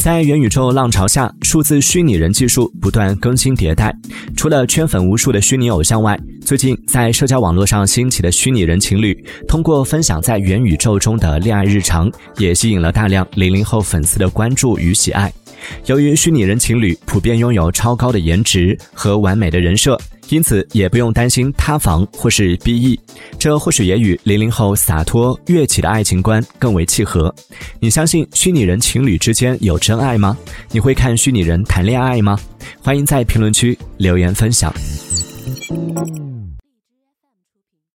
在元宇宙浪潮下，数字虚拟人技术不断更新迭代。除了圈粉无数的虚拟偶像外，最近在社交网络上兴起的虚拟人情侣，通过分享在元宇宙中的恋爱日常，也吸引了大量零零后粉丝的关注与喜爱。由于虚拟人情侣普遍拥有超高的颜值和完美的人设。因此，也不用担心塌房或是 BE，这或许也与零零后洒脱跃起的爱情观更为契合。你相信虚拟人情侣之间有真爱吗？你会看虚拟人谈恋爱吗？欢迎在评论区留言分享。